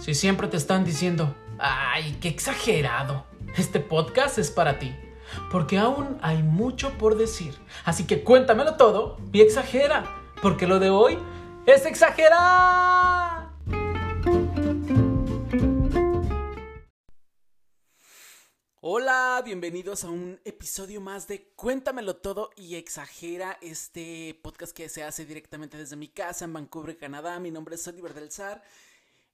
Si siempre te están diciendo, ay, qué exagerado, este podcast es para ti, porque aún hay mucho por decir. Así que cuéntamelo todo y exagera, porque lo de hoy es exagerar. Hola, bienvenidos a un episodio más de Cuéntamelo todo y exagera, este podcast que se hace directamente desde mi casa en Vancouver, Canadá. Mi nombre es Oliver del Zar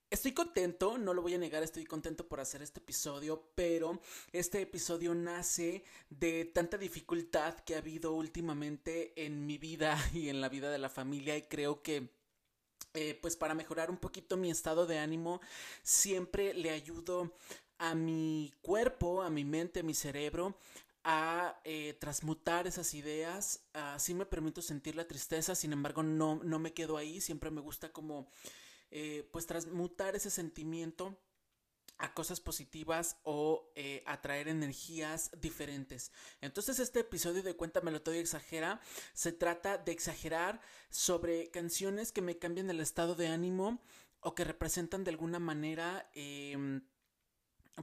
Estoy contento, no lo voy a negar, estoy contento por hacer este episodio, pero este episodio nace de tanta dificultad que ha habido últimamente en mi vida y en la vida de la familia y creo que eh, pues para mejorar un poquito mi estado de ánimo siempre le ayudo a mi cuerpo, a mi mente, a mi cerebro a eh, transmutar esas ideas. Así me permito sentir la tristeza, sin embargo no, no me quedo ahí, siempre me gusta como eh, pues transmutar ese sentimiento a cosas positivas o eh, atraer energías diferentes. Entonces este episodio de Cuéntamelo todo y exagera se trata de exagerar sobre canciones que me cambian el estado de ánimo o que representan de alguna manera em,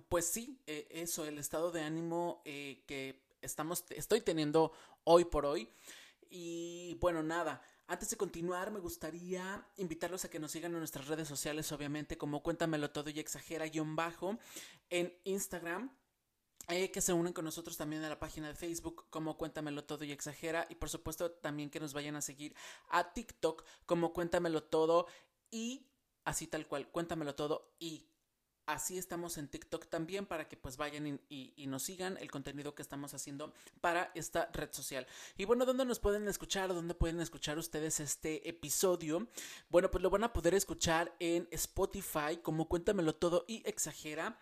pues sí, eh, eso, el estado de ánimo que estamos, estoy teniendo hoy por hoy. Y bueno, nada, antes de continuar, me gustaría invitarlos a que nos sigan en nuestras redes sociales, obviamente, como Cuéntamelo Todo y Exagera guion bajo en Instagram. Eh, que se unan con nosotros también a la página de Facebook como Cuéntamelo Todo y Exagera y por supuesto también que nos vayan a seguir a TikTok como Cuéntamelo Todo y así tal cual, Cuéntamelo Todo y Así estamos en TikTok también para que pues vayan y, nos sigan el contenido que estamos haciendo para esta red social. Y bueno, ¿dónde nos pueden escuchar? ¿Dónde pueden escuchar ustedes este episodio? Bueno, pues lo van a poder escuchar en Spotify como Cuéntamelo Todo y Exagera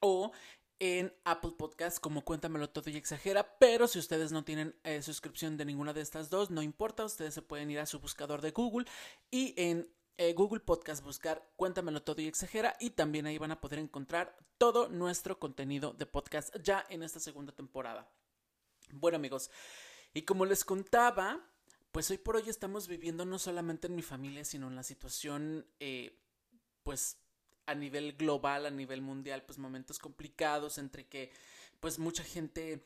o en Apple Podcast como Cuéntamelo Todo y Exagera, pero si ustedes no tienen eh, suscripción de ninguna de estas dos, no importa, ustedes se pueden ir a su buscador de Google y en eh, Google Podcast buscar Cuéntamelo todo y exagera y también ahí van a poder encontrar todo nuestro contenido de podcast ya en esta segunda temporada. Bueno amigos, y como les contaba, pues hoy por hoy estamos viviendo no solamente en mi familia, sino en la situación, eh, pues a nivel global, a nivel mundial, pues momentos complicados entre que pues mucha gente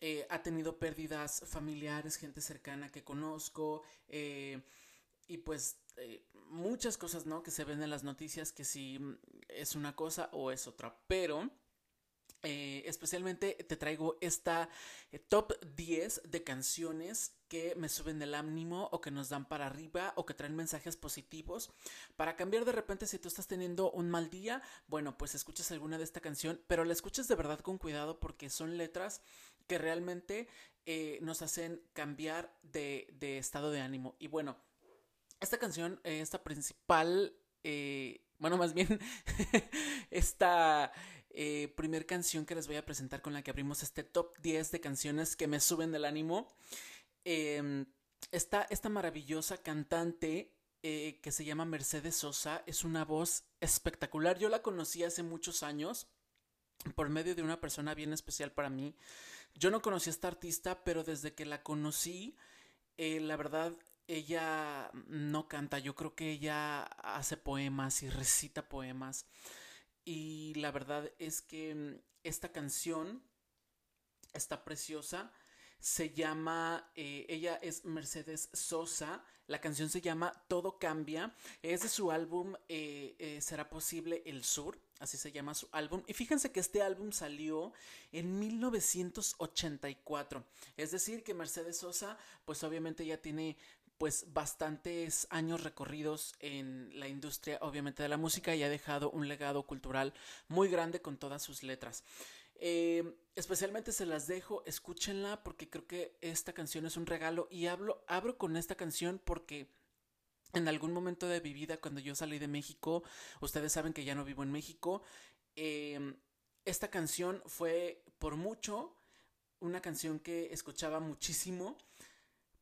eh, ha tenido pérdidas familiares, gente cercana que conozco, y pues eh, muchas cosas, ¿no? Que se ven en las noticias que si es una cosa o es otra, pero... Eh, especialmente te traigo esta eh, top 10 de canciones que me suben el ánimo o que nos dan para arriba o que traen mensajes positivos. Para cambiar de repente si tú estás teniendo un mal día bueno pues escuchas alguna de esta canción pero la escuchas de verdad con cuidado porque son letras que realmente nos hacen cambiar de, de estado de ánimo. Y bueno esta canción, eh, esta principal, eh, bueno, más bien, esta eh, primer canción que les voy a presentar con la que abrimos este top 10 de canciones que me suben del ánimo, em, esta, esta maravillosa cantante que se llama Mercedes Sosa es una voz espectacular. Yo la conocí hace muchos años por medio de una persona bien especial para mí. Yo no conocí a esta artista, pero desde que la conocí, la verdad ella no canta, yo creo que ella hace poemas y recita poemas. Y la verdad es que esta canción está preciosa. Se llama, eh, ella es Mercedes Sosa. La canción se llama Todo Cambia. Es de su álbum eh, eh, Será Posible el Sur. Así se llama su álbum. Y fíjense que este álbum salió en 1984. Es decir, que Mercedes Sosa, pues obviamente ya tiene pues bastantes años recorridos en la industria obviamente de la música y ha dejado un legado cultural muy grande con todas sus letras. Eh, especialmente se las dejo, escúchenla porque creo que esta canción es un regalo y hablo, abro con esta canción porque en algún momento de mi vida cuando yo salí de México, ustedes saben que ya no vivo en México, eh, esta canción fue por mucho una canción que escuchaba muchísimo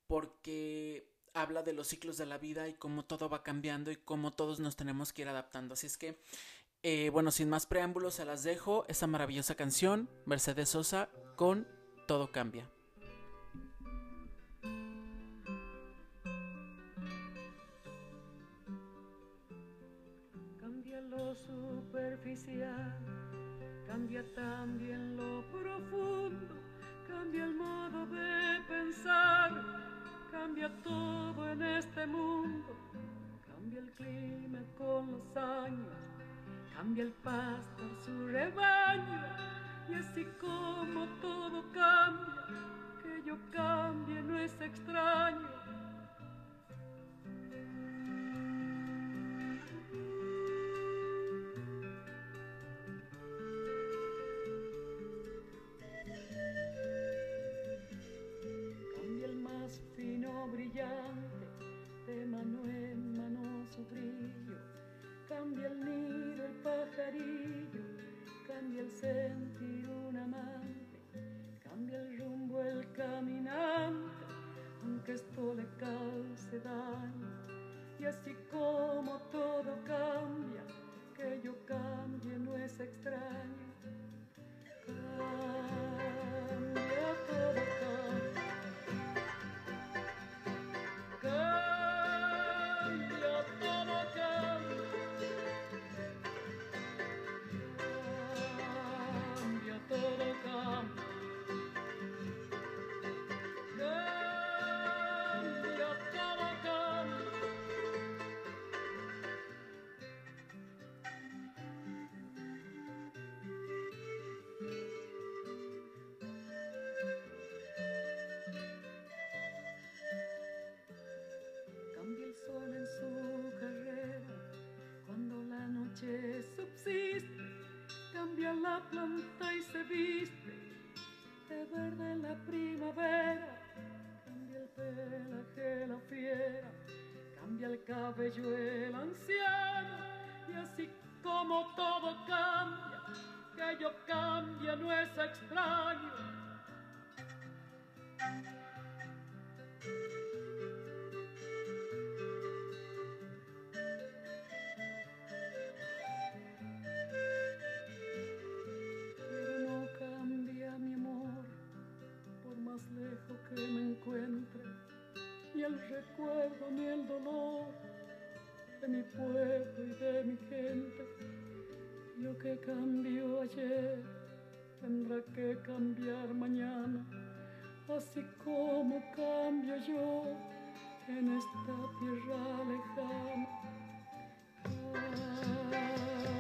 porque habla de los ciclos de la vida y cómo todo va cambiando y cómo todos nos tenemos que ir adaptando. Así es que, eh, bueno, sin más preámbulos, se las dejo esa maravillosa canción, Mercedes Sosa, con Todo Cambia. Cambia lo superficial, cambia también lo profundo, cambia el modo de pensar, cambia todo en este mundo, cambia el clima con los años, cambia el pastor su rebaño, y así como todo cambia, que yo cambie no es extraño cambia la planta y se viste. De verde la primavera, cambia el pelaje la fiera, cambia el cabello el anciano, y así como todo cambia, que yo cambie no es extraño cambió ayer tendrá que cambiar mañana, así como cambio yo en esta tierra lejana.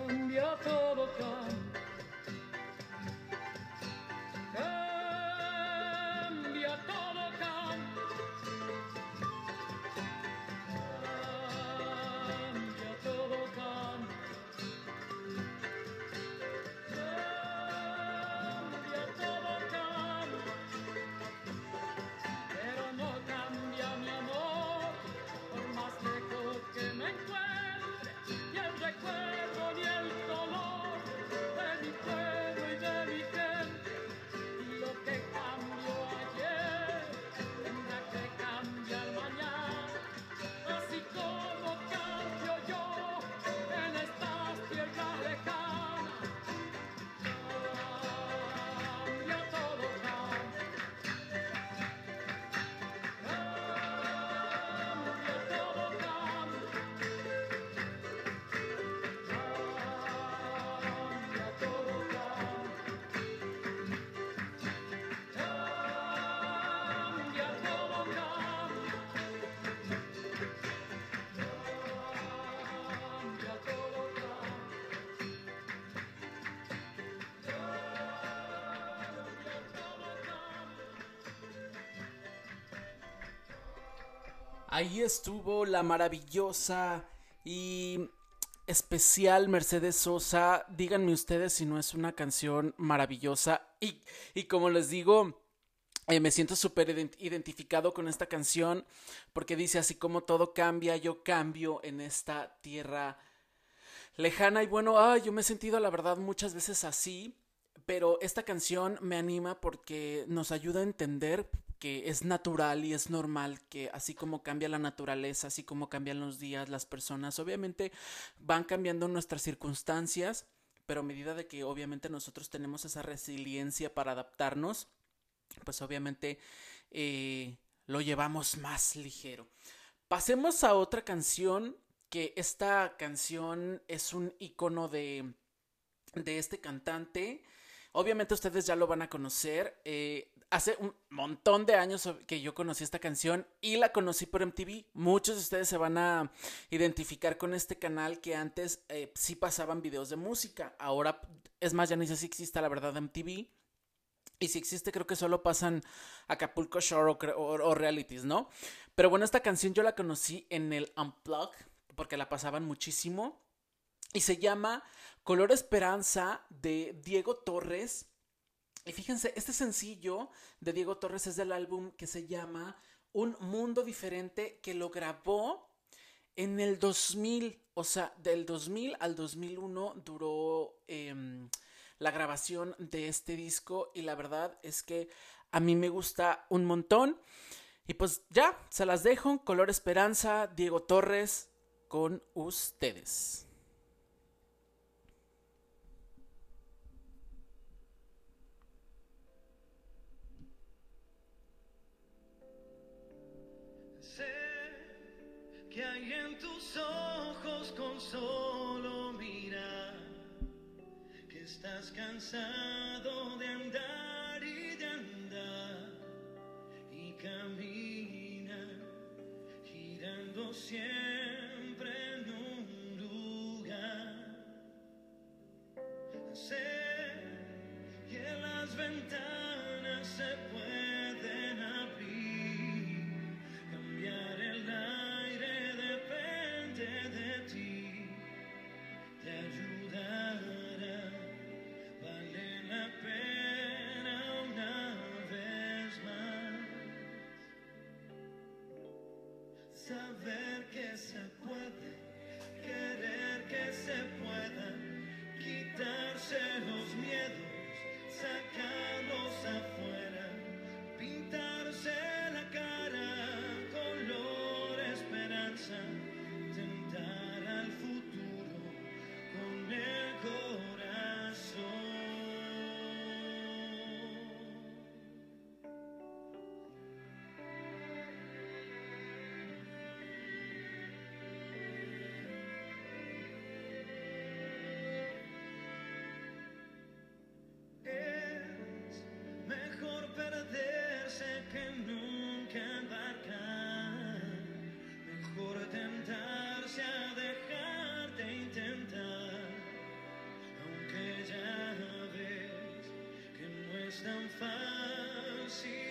Cambia todo, cambia. Ahí estuvo la maravillosa y especial Mercedes Sosa. Díganme ustedes si no es una canción maravillosa. Y, y como les digo, eh, me siento súper identificado con esta canción porque dice así como todo cambia, yo cambio en esta tierra lejana. Y bueno, yo me he sentido la verdad muchas veces así. Pero esta canción me anima porque nos ayuda a entender que es natural y es normal que así como cambia la naturaleza, así como cambian los días, las personas, obviamente van cambiando nuestras circunstancias, pero a medida de que obviamente nosotros tenemos esa resiliencia para adaptarnos, pues obviamente eh, lo llevamos más ligero. Pasemos a otra canción, que esta canción es un icono de de este cantante. Obviamente ustedes ya lo van a conocer. Eh, hace un montón de años que yo conocí esta canción y la conocí por MTV. Muchos de ustedes se van a identificar con este canal que antes eh, sí pasaban videos de música. Ahora, es más, ya ni sé si existe la verdad MTV. Y si existe, creo que solo pasan Acapulco Shore o, o, realities, ¿no? Pero bueno, esta canción yo la conocí en el Unplug, porque la pasaban muchísimo. Y se llama Color Esperanza de Diego Torres. Y fíjense, este sencillo de Diego Torres es del álbum que se llama Un Mundo Diferente, que lo grabó en el 2000. O sea, del 2000 al 2001 duró em, la grabación de este disco. Y la verdad es que a mí me gusta un montón. Y pues ya, se las dejo. Color Esperanza, Diego Torres, con ustedes. Solo mirar, que estás cansado de andar y de andar y camina girando siempre Saber que se no es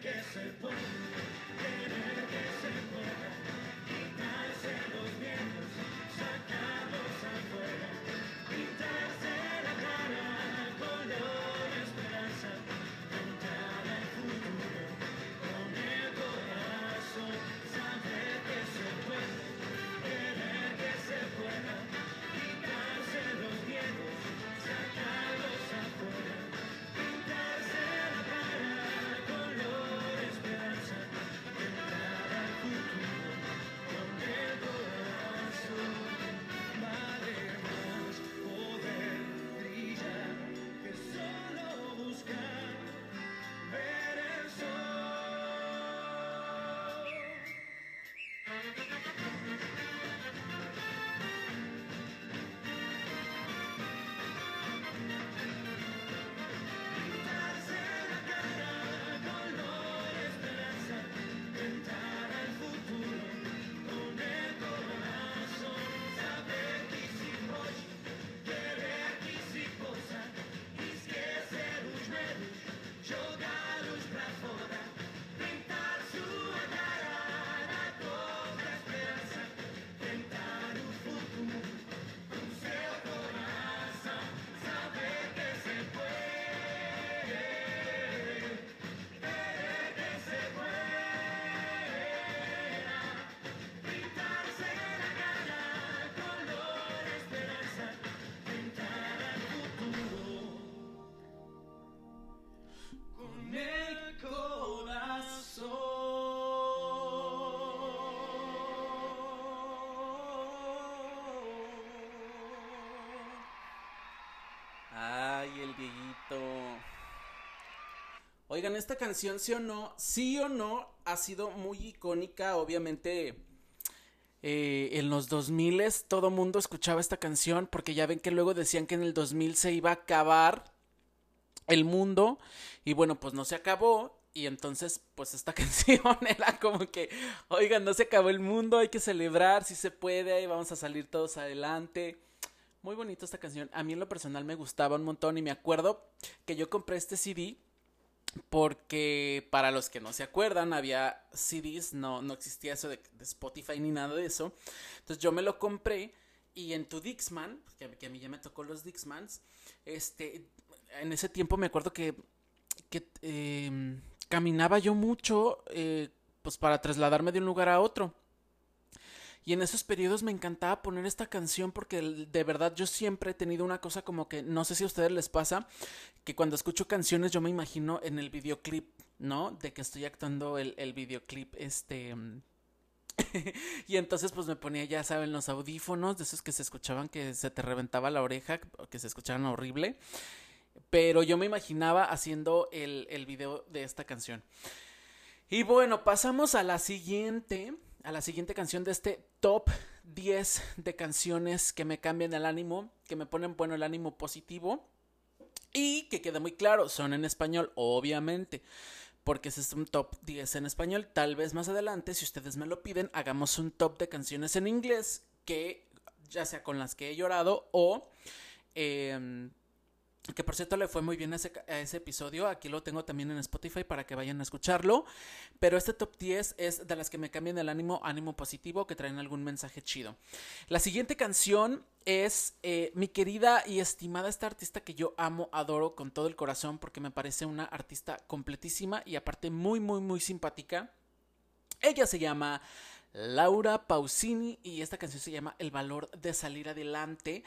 que se puede, Oigan, esta canción, sí o no, sí o no, ha sido muy icónica, obviamente. eh, en los 2000 todo mundo escuchaba esta canción porque ya ven que luego decían que en el 2000 se iba a acabar el mundo y bueno, pues no se acabó y entonces pues esta canción era como que, oigan, no se acabó el mundo, hay que celebrar, si se puede, vamos a salir todos adelante. Muy bonita esta canción. A mí en lo personal me gustaba un montón y me acuerdo que yo compré este CD porque para los que no se acuerdan había CDs, no, no existía eso de, de Spotify ni nada de eso. Entonces yo me lo compré y en tu Dixman, que, a mí ya me tocó los Dixmans, este, en ese tiempo me acuerdo que, que eh, caminaba yo mucho eh, pues para trasladarme de un lugar a otro. Y en esos periodos me encantaba poner esta canción porque de verdad yo siempre he tenido una cosa como que, no sé si a ustedes les pasa, que cuando escucho canciones yo me imagino en el videoclip, ¿no? De que estoy actuando el, el videoclip, este... y entonces pues me ponía, ya saben, los audífonos, de esos que se escuchaban que se te reventaba la oreja, que se escuchaban horrible. Pero yo me imaginaba haciendo el, el video de esta canción. Y bueno, pasamos a la siguiente, a la siguiente canción de este top 10 de canciones que me cambian el ánimo, que me ponen bueno el ánimo positivo. Y que quede muy claro, son en español, obviamente. Porque ese es un top 10 en español. Tal vez más adelante, si ustedes me lo piden, hagamos un top de canciones en inglés. Que ya sea con las que he llorado o... Eh, que por cierto le fue muy bien a ese, episodio. Aquí lo tengo también en Spotify para que vayan a escucharlo. Pero este top 10 es de las que me cambian el ánimo, ánimo positivo, que traen algún mensaje chido. La siguiente canción es eh, mi querida y estimada esta artista que yo amo, adoro con todo el corazón porque me parece una artista completísima y aparte muy, muy, muy simpática. Ella se llama Laura Pausini y esta canción se llama El valor de salir adelante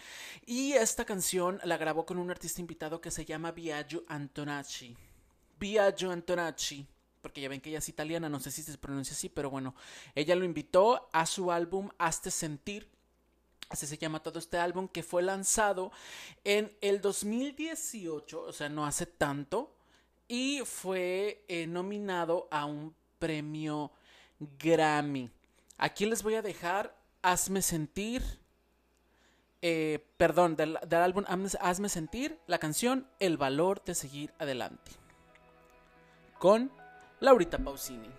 y esta canción la grabó con un artista invitado que se llama Biagio Antonacci. Biagio Antonacci, porque ya ven que ella es italiana, no sé si se pronuncia así, pero bueno, ella lo invitó a su álbum Hazte Sentir. Así se llama todo este álbum que fue lanzado en el 2018, o sea, no hace tanto, y fue eh, nominado a un premio Grammy. Aquí les voy a dejar Hazme Sentir. Eh, perdón, del, del, álbum Hazme Sentir, la canción El valor de seguir adelante. Con Laurita Pausini.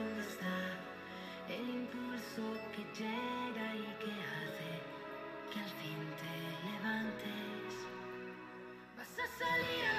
el impulso que llega y que hace que al fin te levantes. Vas a salir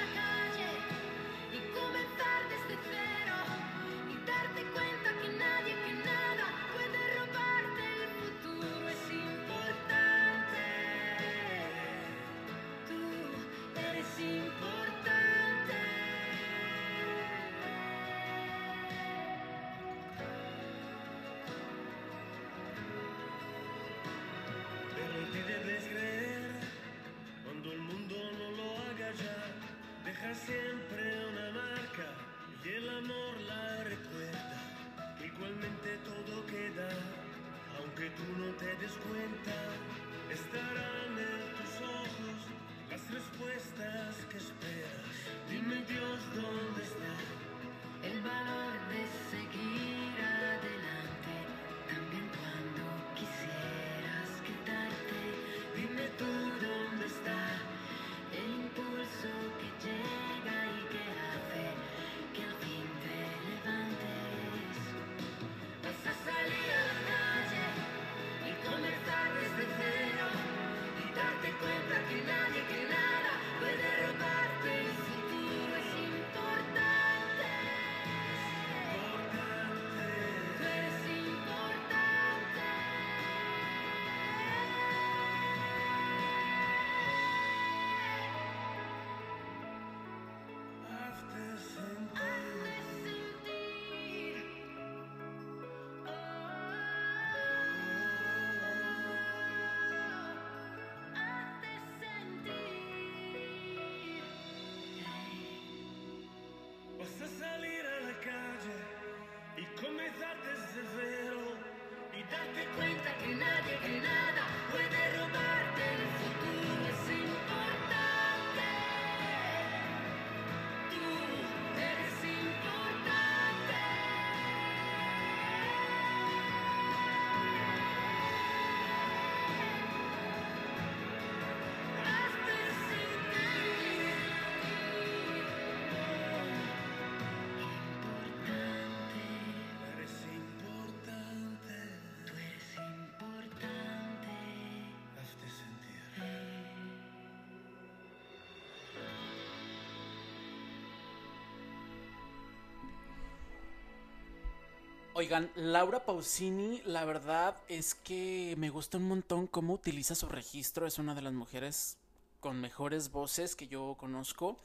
Oigan, Laura Pausini, la verdad es que me gusta un montón cómo utiliza su registro. Es una de las mujeres con mejores voces que yo conozco.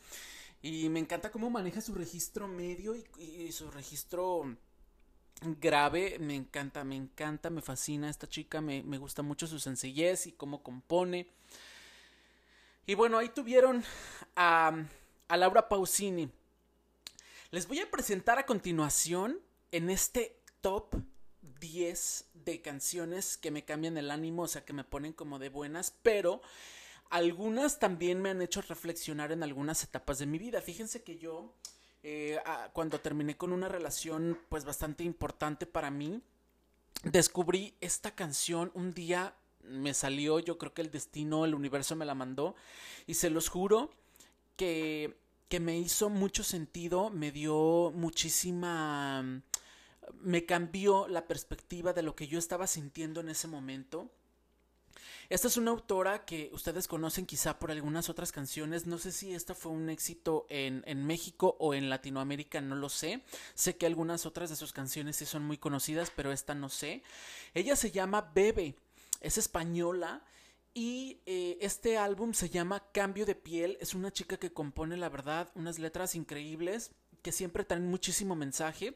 Y me encanta cómo maneja su registro medio y, su registro grave. Me encanta, me encanta, me fascina esta chica. Me, gusta mucho su sencillez y cómo compone. Y bueno, ahí tuvieron a, a Laura Pausini. Les voy a presentar a continuación en este top 10 de canciones que me cambian el ánimo, o sea, que me ponen como de buenas, pero algunas también me han hecho reflexionar en algunas etapas de mi vida. Fíjense que yo, eh, cuando terminé con una relación pues bastante importante para mí, descubrí esta canción un día me salió, yo creo que el destino, el universo me la mandó y se los juro que, que me hizo mucho sentido, me dio muchísima me cambió la perspectiva de lo que yo estaba sintiendo en ese momento. Esta es una autora que ustedes conocen quizá por algunas otras canciones. No sé si esta fue un éxito en, en, México o en Latinoamérica, no lo sé. Sé que algunas otras de sus canciones sí son muy conocidas, pero esta no sé. Ella se llama Bebe, es española. Y eh, este álbum se llama Cambio de piel. Es una chica que compone, la verdad, unas letras increíbles que siempre traen muchísimo mensaje.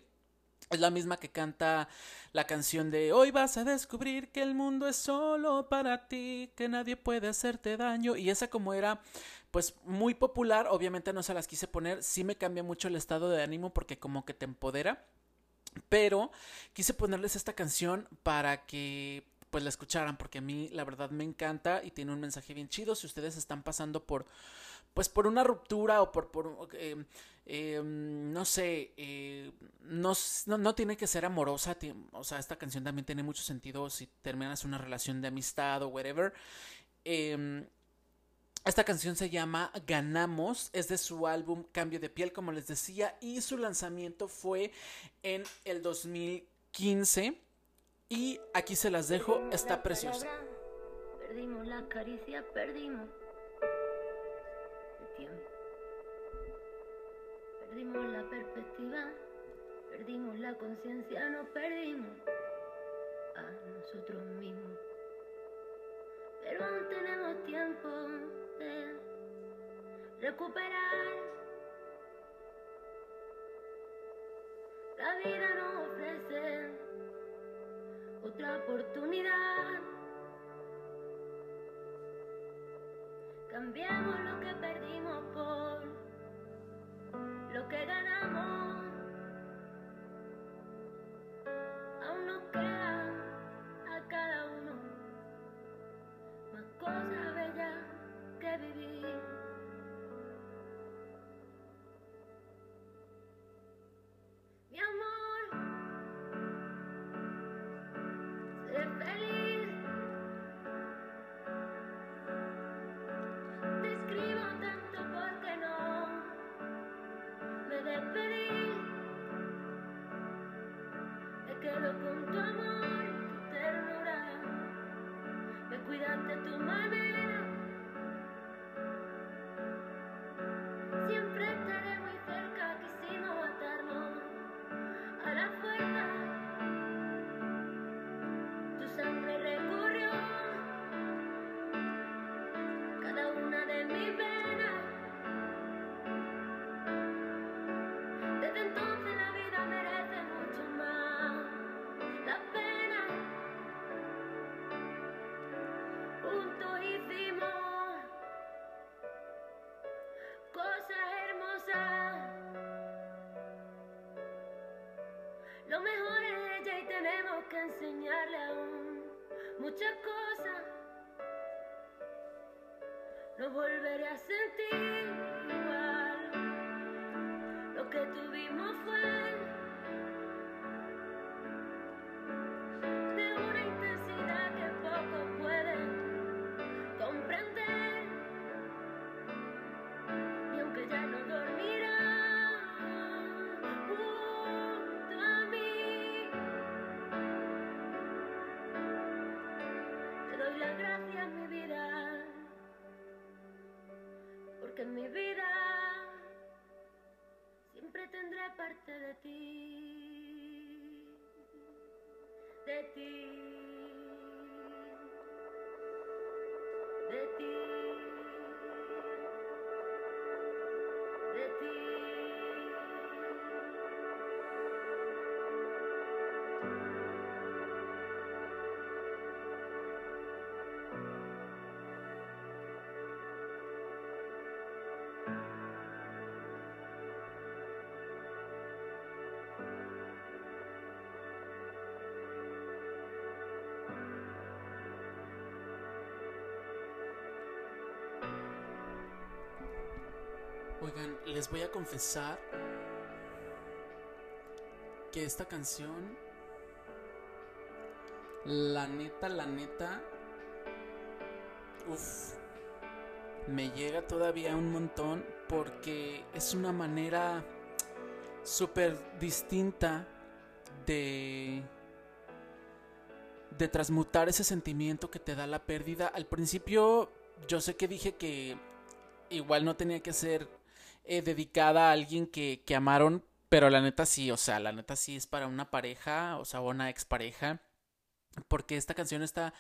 Es la misma que canta la canción de Hoy vas a descubrir que el mundo es solo para ti, que nadie puede hacerte daño. Y esa como era pues muy popular, obviamente no se las quise poner, sí me cambia mucho el estado de ánimo porque como que te empodera. Pero quise ponerles esta canción para que pues la escucharan porque a mí la verdad me encanta y tiene un mensaje bien chido. Si ustedes están pasando por pues por una ruptura o por, por eh, em, no sé, eh, no, no, tiene que ser amorosa, o sea, esta canción también tiene mucho sentido si terminas una relación de amistad o whatever. Em, esta canción se llama Ganamos, es de su álbum Cambio de piel, como les decía, y su lanzamiento fue en el 2015. Y aquí se las dejo, está preciosa. Perdimos la caricia, perdimos Perdimos la perspectiva, perdimos la conciencia, nos perdimos a nosotros mismos. Pero aún tenemos tiempo de recuperar. La vida nos ofrece otra oportunidad. Cambiamos lo que perdimos por lo que ganamos. Muchas cosas. No volveré a sentir igual. Lo que tuvimos fue de ti, Oigan, les voy a confesar que esta canción, la neta, la neta, uff, me llega todavía un montón porque es una manera súper distinta de de transmutar ese sentimiento que te da la pérdida. Al principio yo sé que dije que igual no tenía que ser eh, dedicada a alguien que, que amaron, pero la neta sí, o sea, la neta sí es para una pareja, o sea, una expareja. Porque esta canción está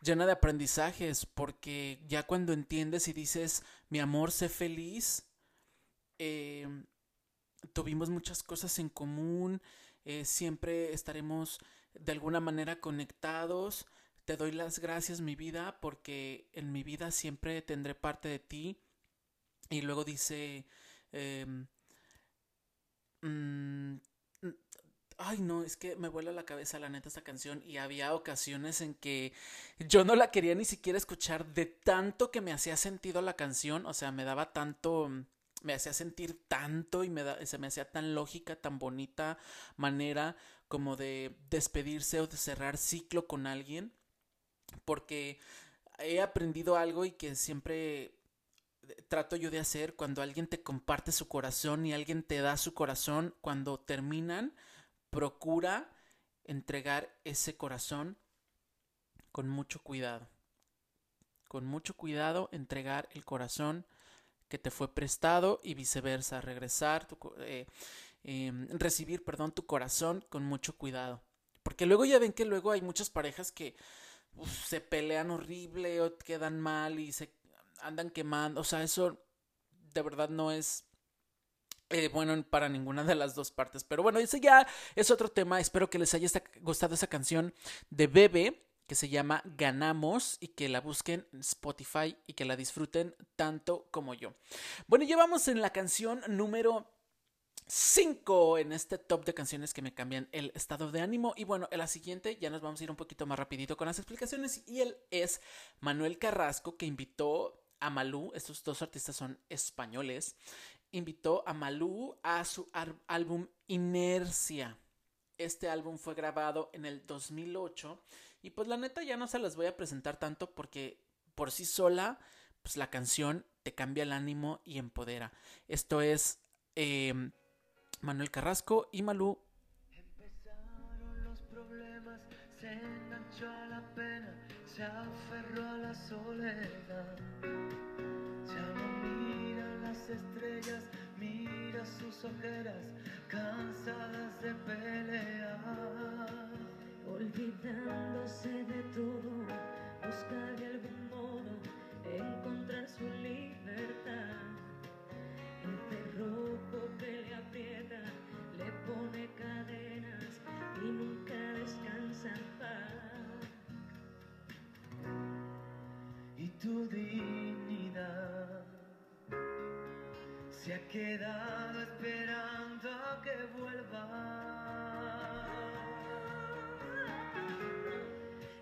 llena de aprendizajes, porque ya cuando entiendes y dices, mi amor, sé feliz, eh, tuvimos muchas cosas en común, eh, siempre estaremos de alguna manera conectados. Te doy las gracias, mi vida, porque en mi vida siempre tendré parte de ti. Y luego dice, em, mm, ay no, es que me vuela la cabeza la neta esta canción y había ocasiones en que yo no la quería ni siquiera escuchar de tanto que me hacía sentido la canción, o sea, me daba tanto, me hacía sentir tanto y se me hacía tan lógica, tan bonita manera como de despedirse o de cerrar ciclo con alguien, porque he aprendido algo y que siempre trato yo de hacer cuando alguien te comparte su corazón y alguien te da su corazón, cuando terminan, procura entregar ese corazón con mucho cuidado. Con mucho cuidado entregar el corazón que te fue prestado y viceversa, regresar, eh, eh, recibir, perdón, tu corazón con mucho cuidado. Porque luego ya ven que luego hay muchas parejas que se pelean horrible o quedan mal y se andan quemando. O sea, eso de verdad no es eh, bueno para ninguna de las dos partes. Pero bueno, ese ya es otro tema. Espero que les haya gustado esa canción de Bebe que se llama Ganamos y que la busquen en Spotify y que la disfruten tanto como yo. Bueno, llevamos en la canción número 5 en este top de canciones que me cambian el estado de ánimo. Y bueno, en la siguiente ya nos vamos a ir un poquito más rapidito con las explicaciones. Y él es Manuel Carrasco que invitó a Malú, estos dos artistas son españoles, invitó a Malú a su álbum Inercia. Este álbum fue grabado en el 2008 y pues la neta ya no se las voy a presentar tanto porque por sí sola pues la canción te cambia el ánimo y empodera. Esto es eh, Manuel Carrasco y Malú. Empezaron los problemas, se enganchó la pena, se aferró a la soledad. Ya no mira las estrellas, mira sus ojeras, cansadas de pelear. Olvidándose de todo, buscar de algún modo encontrar su libertad. Tu dignidad se ha quedado esperando a que vuelva.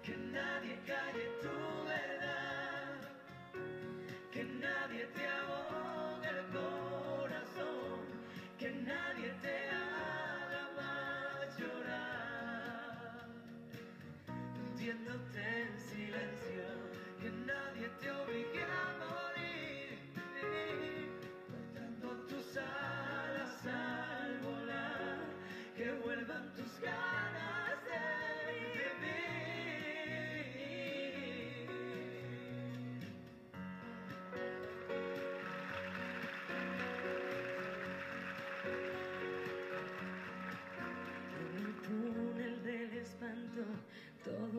Que nadie calle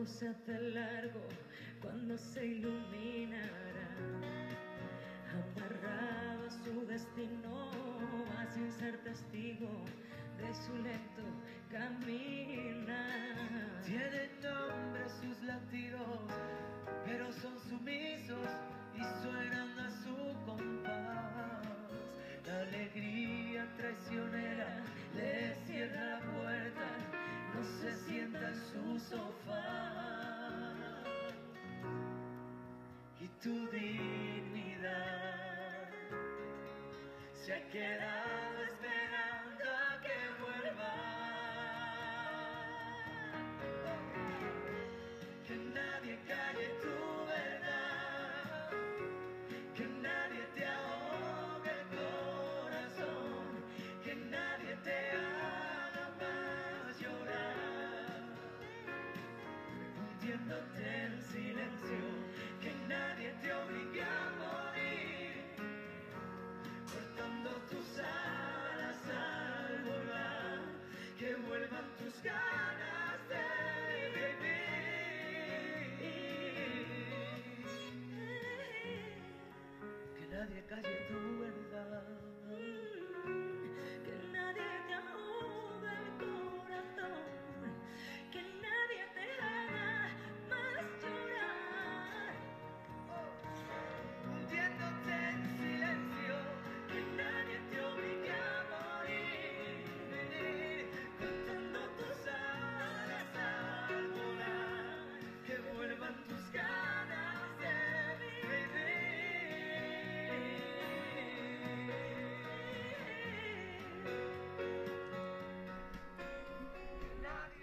se hace largo cuando se iluminará. Amarrado a su destino, va sin ser testigo de su lento caminar. Tienen nombre sus latidos, pero son sumisos y suenan a su compás. La alegría traicionera le cierra la puerta, se sienta en su sofá. Y tu dignidad se ha quedado nadie calle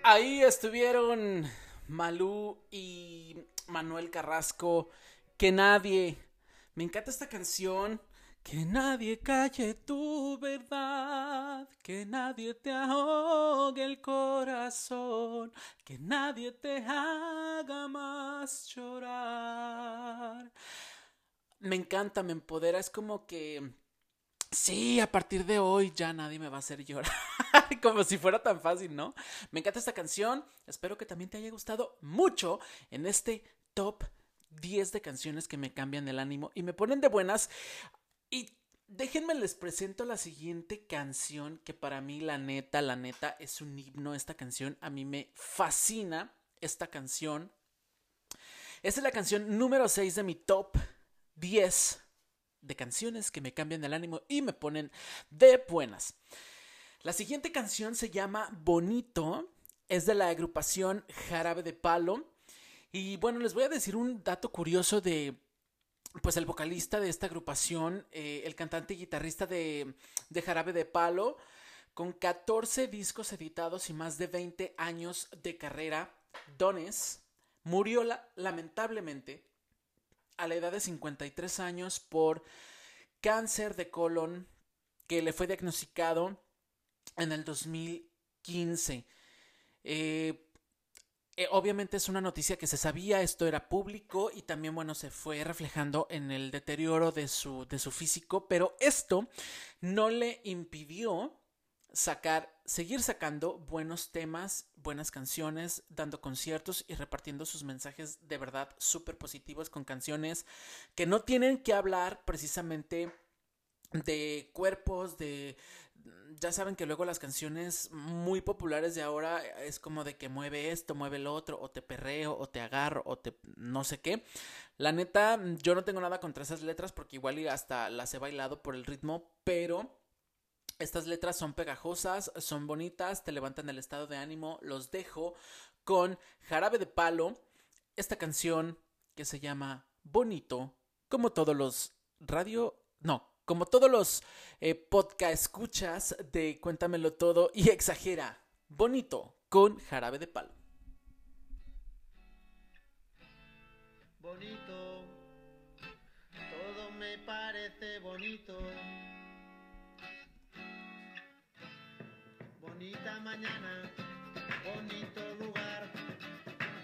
Ahí estuvieron Malú y Manuel Carrasco. Que nadie. Me encanta esta canción. Que nadie calle tu verdad. Que nadie te ahogue el corazón. Que nadie te haga más llorar. Me encanta, me empodera. Es como que. Sí, a partir de hoy ya nadie me va a hacer llorar. Como si fuera tan fácil, ¿no? Me encanta esta canción. Espero que también te haya gustado mucho en este top 10 de canciones que me cambian el ánimo y me ponen de buenas. Y déjenme les presento la siguiente canción que para mí la neta, la neta es un himno. Esta canción a mí me fascina. Esta canción. Esta es la canción número 6 de mi top 10 de canciones que me cambian el ánimo y me ponen de buenas. La siguiente canción se llama Bonito, es de la agrupación Jarabe de Palo. Y bueno, les voy a decir un dato curioso de, pues el vocalista de esta agrupación, eh, el cantante y guitarrista de, de Jarabe de Palo, con 14 discos editados y más de 20 años de carrera, Dones murió la- lamentablemente a la edad de 53 años por cáncer de colon que le fue diagnosticado en el 2015. Eh, eh, obviamente es una noticia que se sabía, esto era público y también, bueno, se fue reflejando en el deterioro de su, de su físico, pero esto no le impidió sacar, seguir sacando buenos temas, buenas canciones, dando conciertos y repartiendo sus mensajes de verdad súper positivos con canciones que no tienen que hablar precisamente de cuerpos, de... Ya saben que luego las canciones muy populares de ahora es como de que mueve esto, mueve lo otro, o te perreo, o te agarro, o te no sé qué. La neta, yo no tengo nada contra esas letras porque igual hasta las he bailado por el ritmo, pero estas letras son pegajosas, son bonitas, te levantan el estado de ánimo. Los dejo con Jarabe de Palo, esta canción que se llama Bonito, como todos los radio, no, como todos los eh, podcast escuchas de Cuéntamelo Todo y Exagera. Bonito con Jarabe de Palo. bonito, todo me parece bonito. Bonita mañana, bonito lugar,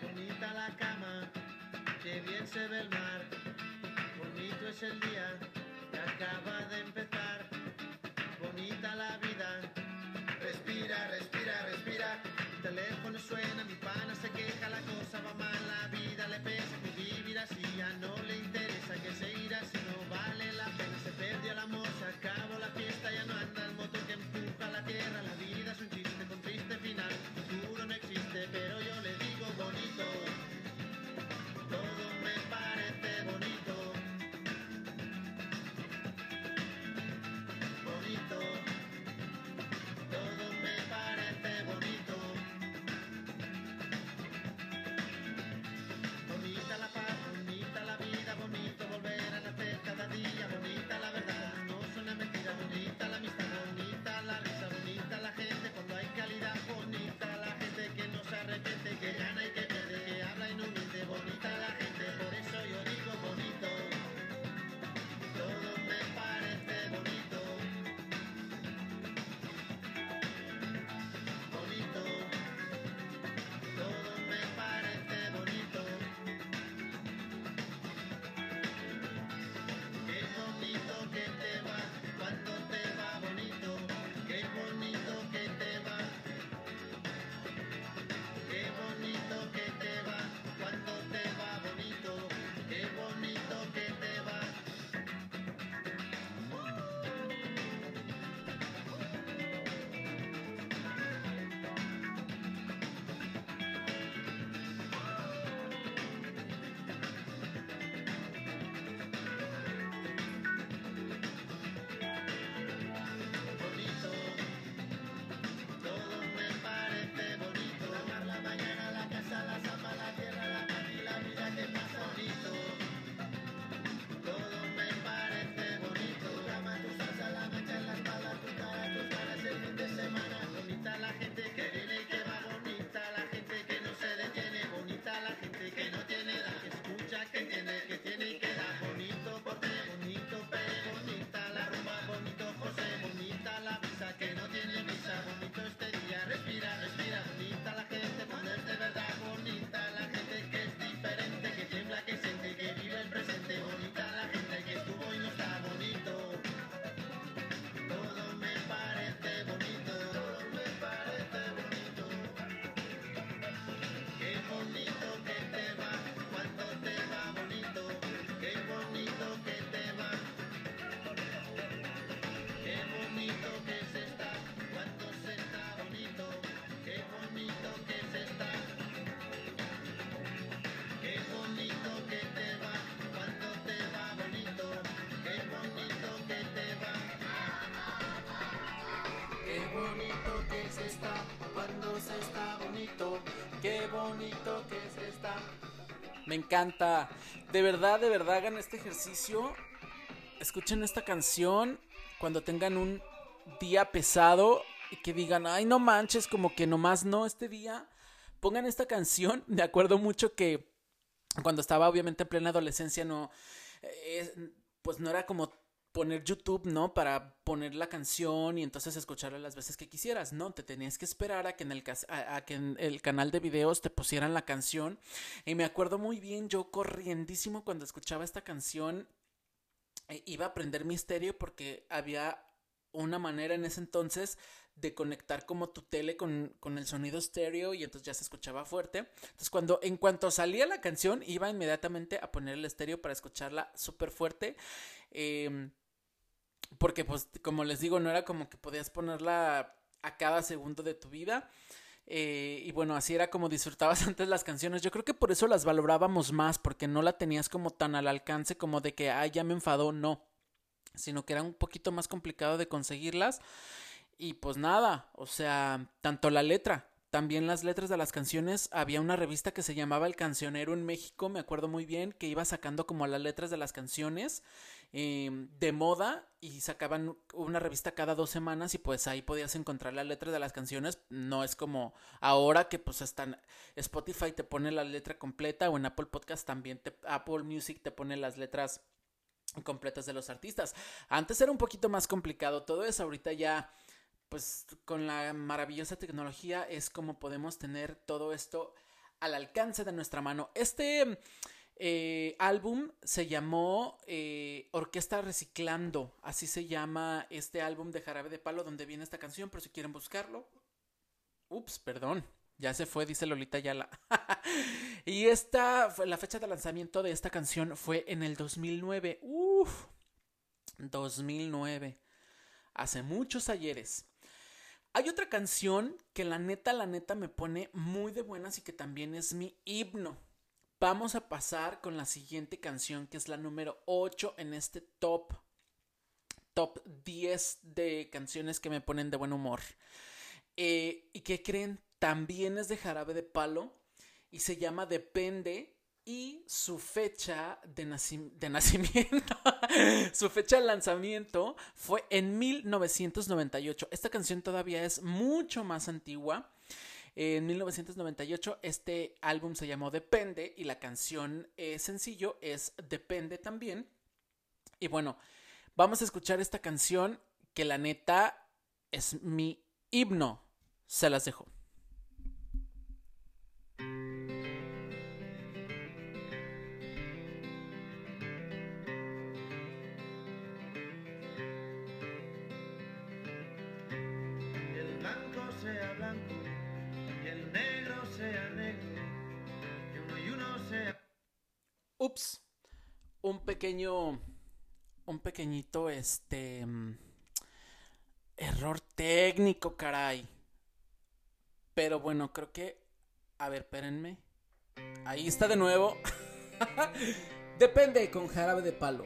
bonita la cama, que bien se ve el mar. Bonito es el día acaba de empezar. Bonita la vida. Respira, respira, respira. El teléfono suena, mi pana se queja, la cosa va mal, la vida le pesa. Que vivir así ya no le interesa, que se irá si no vale la pena. Se perdió el amor, se acabó la fiesta, ya no anda el motor que empuja la tierra. La vida es un chiste con triste final. El futuro no existe, pero yo le digo bonito. Está, cuando se está bonito, qué bonito que se está. Me encanta. De verdad, de verdad hagan este ejercicio. Escuchen esta canción cuando tengan un día pesado y que digan, ay, no manches, como que nomás no este día. Pongan esta canción. Me acuerdo mucho que cuando estaba obviamente en plena adolescencia no, eh, pues no era como poner YouTube, ¿no? Para poner la canción y entonces escucharla las veces que quisieras, ¿no? Te tenías que esperar a que en el, a, que en el canal de videos te pusieran la canción. Y me acuerdo muy bien, yo corriendísimo cuando escuchaba esta canción, eh, iba a aprender misterio porque había una manera en ese entonces de conectar como tu tele con, con, el sonido estéreo y entonces ya se escuchaba fuerte. Entonces cuando en cuanto salía la canción iba inmediatamente a poner el estéreo para escucharla súper fuerte. Eh, porque pues como les digo, no era como que podías ponerla a cada segundo de tu vida. Eh, y bueno, así era como disfrutabas antes las canciones. Yo creo que por eso las valorábamos más, porque no la tenías como tan al alcance como de que, ay, ya me enfadó, no. Sino que era un poquito más complicado de conseguirlas. Y pues nada, o sea, tanto la letra, también las letras de las canciones. Había una revista que se llamaba El Cancionero en México, me acuerdo muy bien, que iba sacando como las letras de las canciones Em, de moda y sacaban una revista cada dos semanas y pues ahí podías encontrar la letra de las canciones. No es como ahora que pues están Spotify te pone la letra completa o en Apple Podcast también te, Apple Music te pone las letras completas de los artistas. Antes era un poquito más complicado todo eso, ahorita ya pues con la maravillosa tecnología es como podemos tener todo esto al alcance de nuestra mano. Este eh, álbum se llamó eh, Orquesta Reciclando, así se llama este álbum de Jarabe de Palo donde viene esta canción, pero si quieren buscarlo. Ups, perdón, ya se fue, dice Lolita Yala. y esta, la fecha de lanzamiento de esta canción fue en el 2009. Uf, 2009. Hace muchos ayeres. Hay otra canción que la neta, la neta me pone muy de buenas y que también es mi himno. Vamos a pasar con la siguiente canción que es la número 8 en este top top 10 de canciones que me ponen de buen humor. Eh, ¿Y que creen? También es de jarabe de palo y se llama Depende y su fecha de, de nacimiento, su fecha de lanzamiento fue en 1998. Esta canción todavía es mucho más antigua. En 1998 este álbum se llamó Depende y la canción eh, sencillo es Depende también. Y bueno, vamos a escuchar esta canción que la neta es mi himno. Se las dejo. Ups, un pequeño, un pequeñito, este, mm, error técnico, caray. Pero bueno, creo que, a ver, espérenme. Ahí está de nuevo. Depende con jarabe de palo.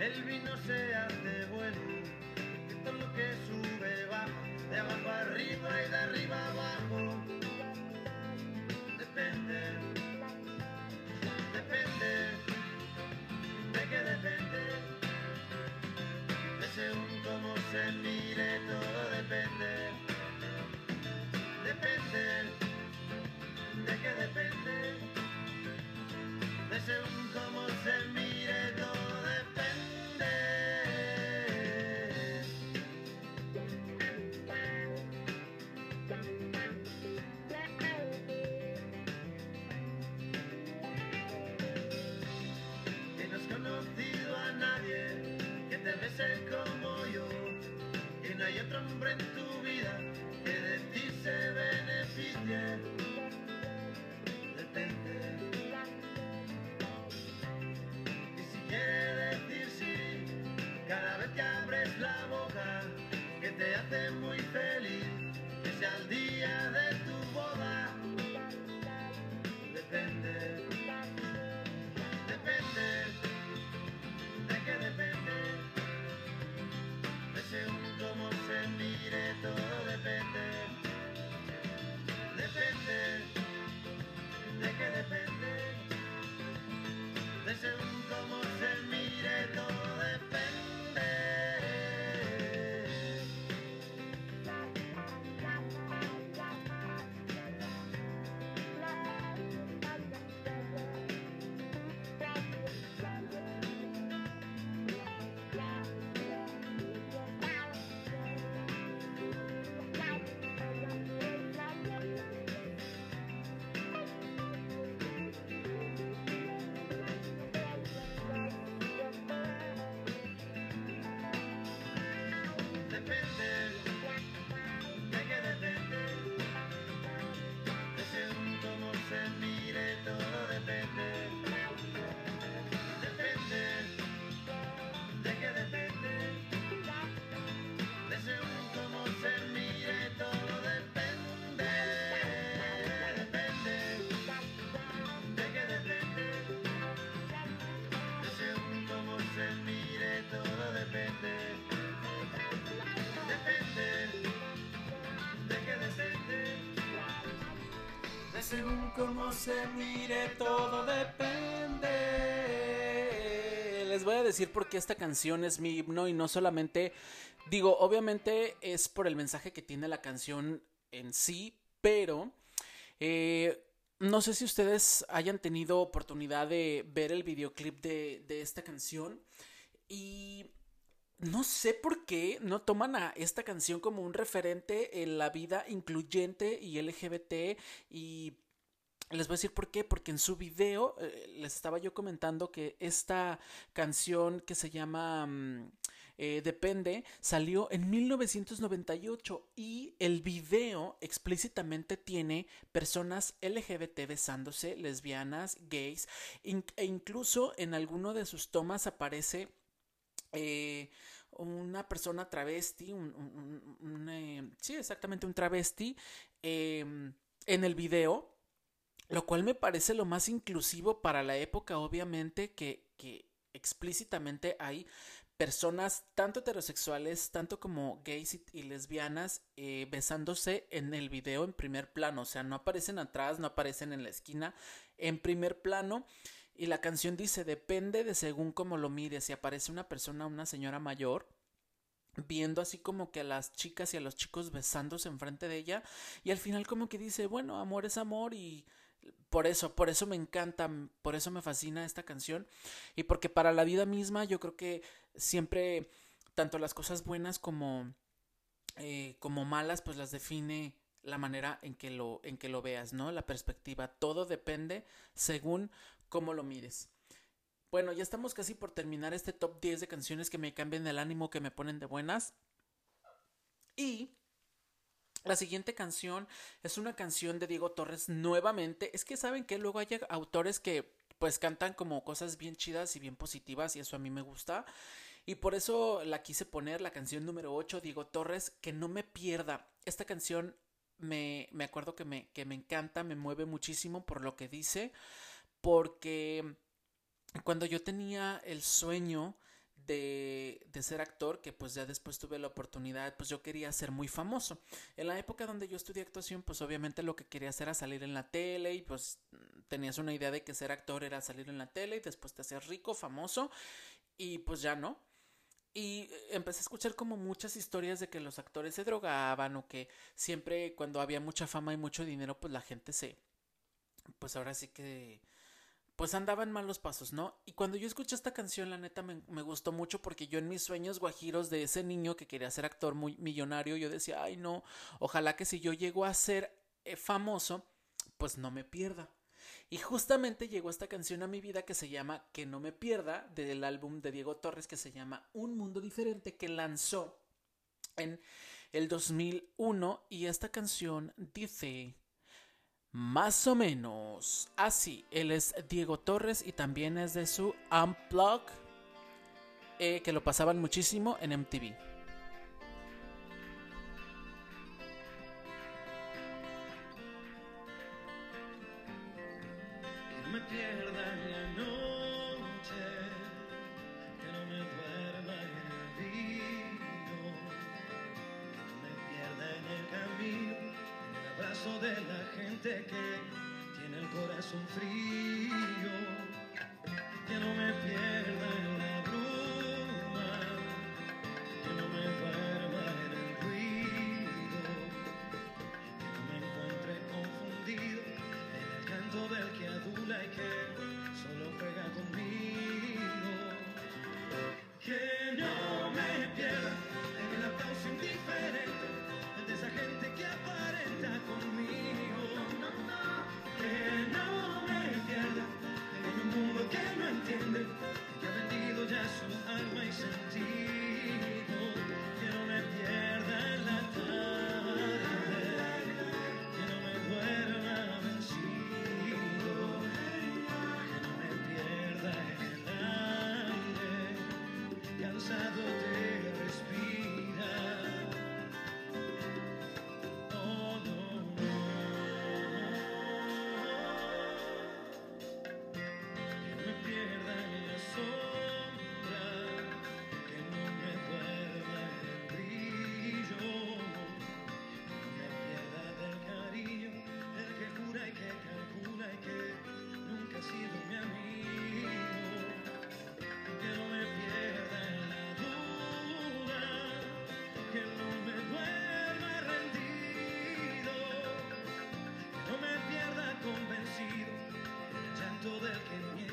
El vino se hace bueno, que todo lo que sube baja, de abajo arriba y de arriba abajo. Depende, depende, de qué depende, de según cómo se mire todo depende, depende, de qué depende, de según cómo se mire no hay otro hombre en tu Depende, según cómo se mire, todo depende. Les voy a decir por qué esta canción es mi himno y no solamente, digo, obviamente es por el mensaje que tiene la canción en sí, pero eh, no sé si ustedes hayan tenido oportunidad de ver el videoclip de, de esta canción y no sé por qué no toman a esta canción como un referente en la vida incluyente y LGBT y les voy a decir por qué, porque en su video eh, les estaba yo comentando que esta canción que se llama mm, eh, Depende salió en 1998 y el video explícitamente tiene personas LGBT besándose, lesbianas, gays e incluso en alguno de sus tomas aparece eh, una persona travesti, un, sí, exactamente un travesti eh, en el video, lo cual me parece lo más inclusivo para la época, obviamente, que, que explícitamente hay personas tanto heterosexuales, tanto como gays y, lesbianas eh, besándose en el video en primer plano, o sea, no aparecen atrás, no aparecen en la esquina, en primer plano. Y la canción dice, depende de según cómo lo mires. Si aparece una persona, una señora mayor, viendo así como que a las chicas y a los chicos besándose enfrente de ella. Y al final como que dice, bueno, amor es amor y por eso, por eso me encanta, por eso me fascina esta canción. Y porque para la vida misma yo creo que siempre, tanto las cosas buenas como, eh, como malas, pues las define la manera en que lo, en que lo veas, ¿no? La perspectiva. Todo depende según cómo lo mires. Bueno, ya estamos casi por terminar este top 10 de canciones que me cambian el ánimo, que me ponen de buenas. Y la siguiente canción es una canción de Diego Torres nuevamente. Es que saben que luego hay autores que pues cantan como cosas bien chidas y bien positivas y eso a mí me gusta. Y por eso la quise poner, la canción número 8, Diego Torres, que no me pierda. Esta canción me, me acuerdo que me, que me encanta, me mueve muchísimo por lo que dice, porque cuando yo tenía el sueño de, ser actor, que pues ya después tuve la oportunidad, pues yo quería ser muy famoso. En la época donde yo estudié actuación, pues obviamente lo que quería hacer era salir en la tele y pues tenías una idea de que ser actor era salir en la tele y después te hacías rico, famoso y pues ya no. Y empecé a escuchar como muchas historias de que los actores se drogaban o que siempre cuando había mucha fama y mucho dinero, pues la gente se... Pues ahora sí que... Pues andaban malos pasos, ¿no? Y cuando yo escuché esta canción, la neta me, gustó mucho porque yo en mis sueños guajiros de ese niño que quería ser actor muy millonario, yo decía, ay no, ojalá que si yo llego a ser eh, famoso, pues no me pierda. Y justamente llegó esta canción a mi vida que se llama Que no me pierda, del álbum de Diego Torres que se llama Un Mundo Diferente, que lanzó en el 2001 y esta canción dice más o menos así. Él es Diego Torres y también es de su Unplug, eh, que lo pasaban muchísimo en MTV.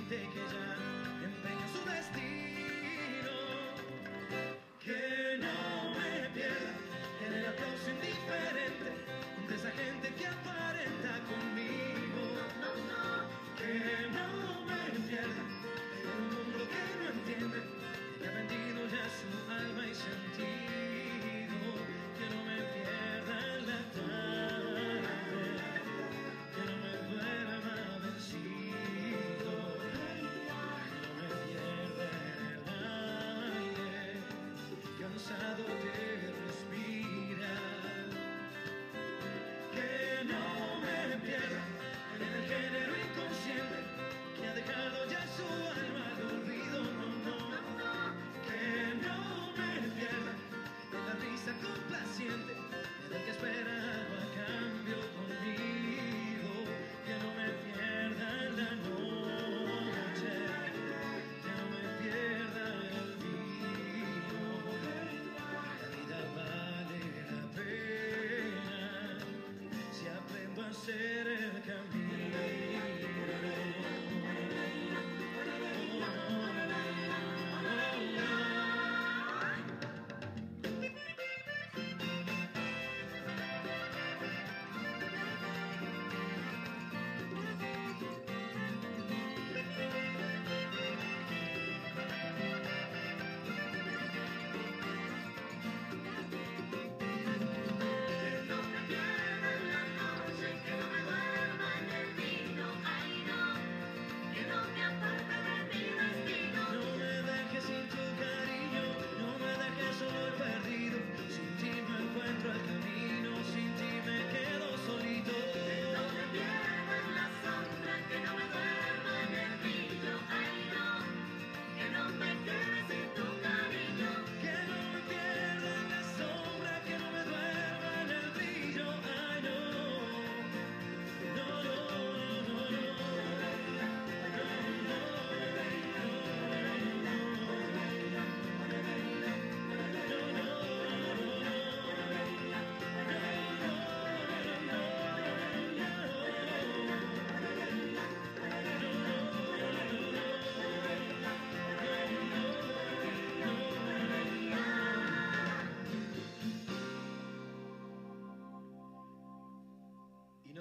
take it.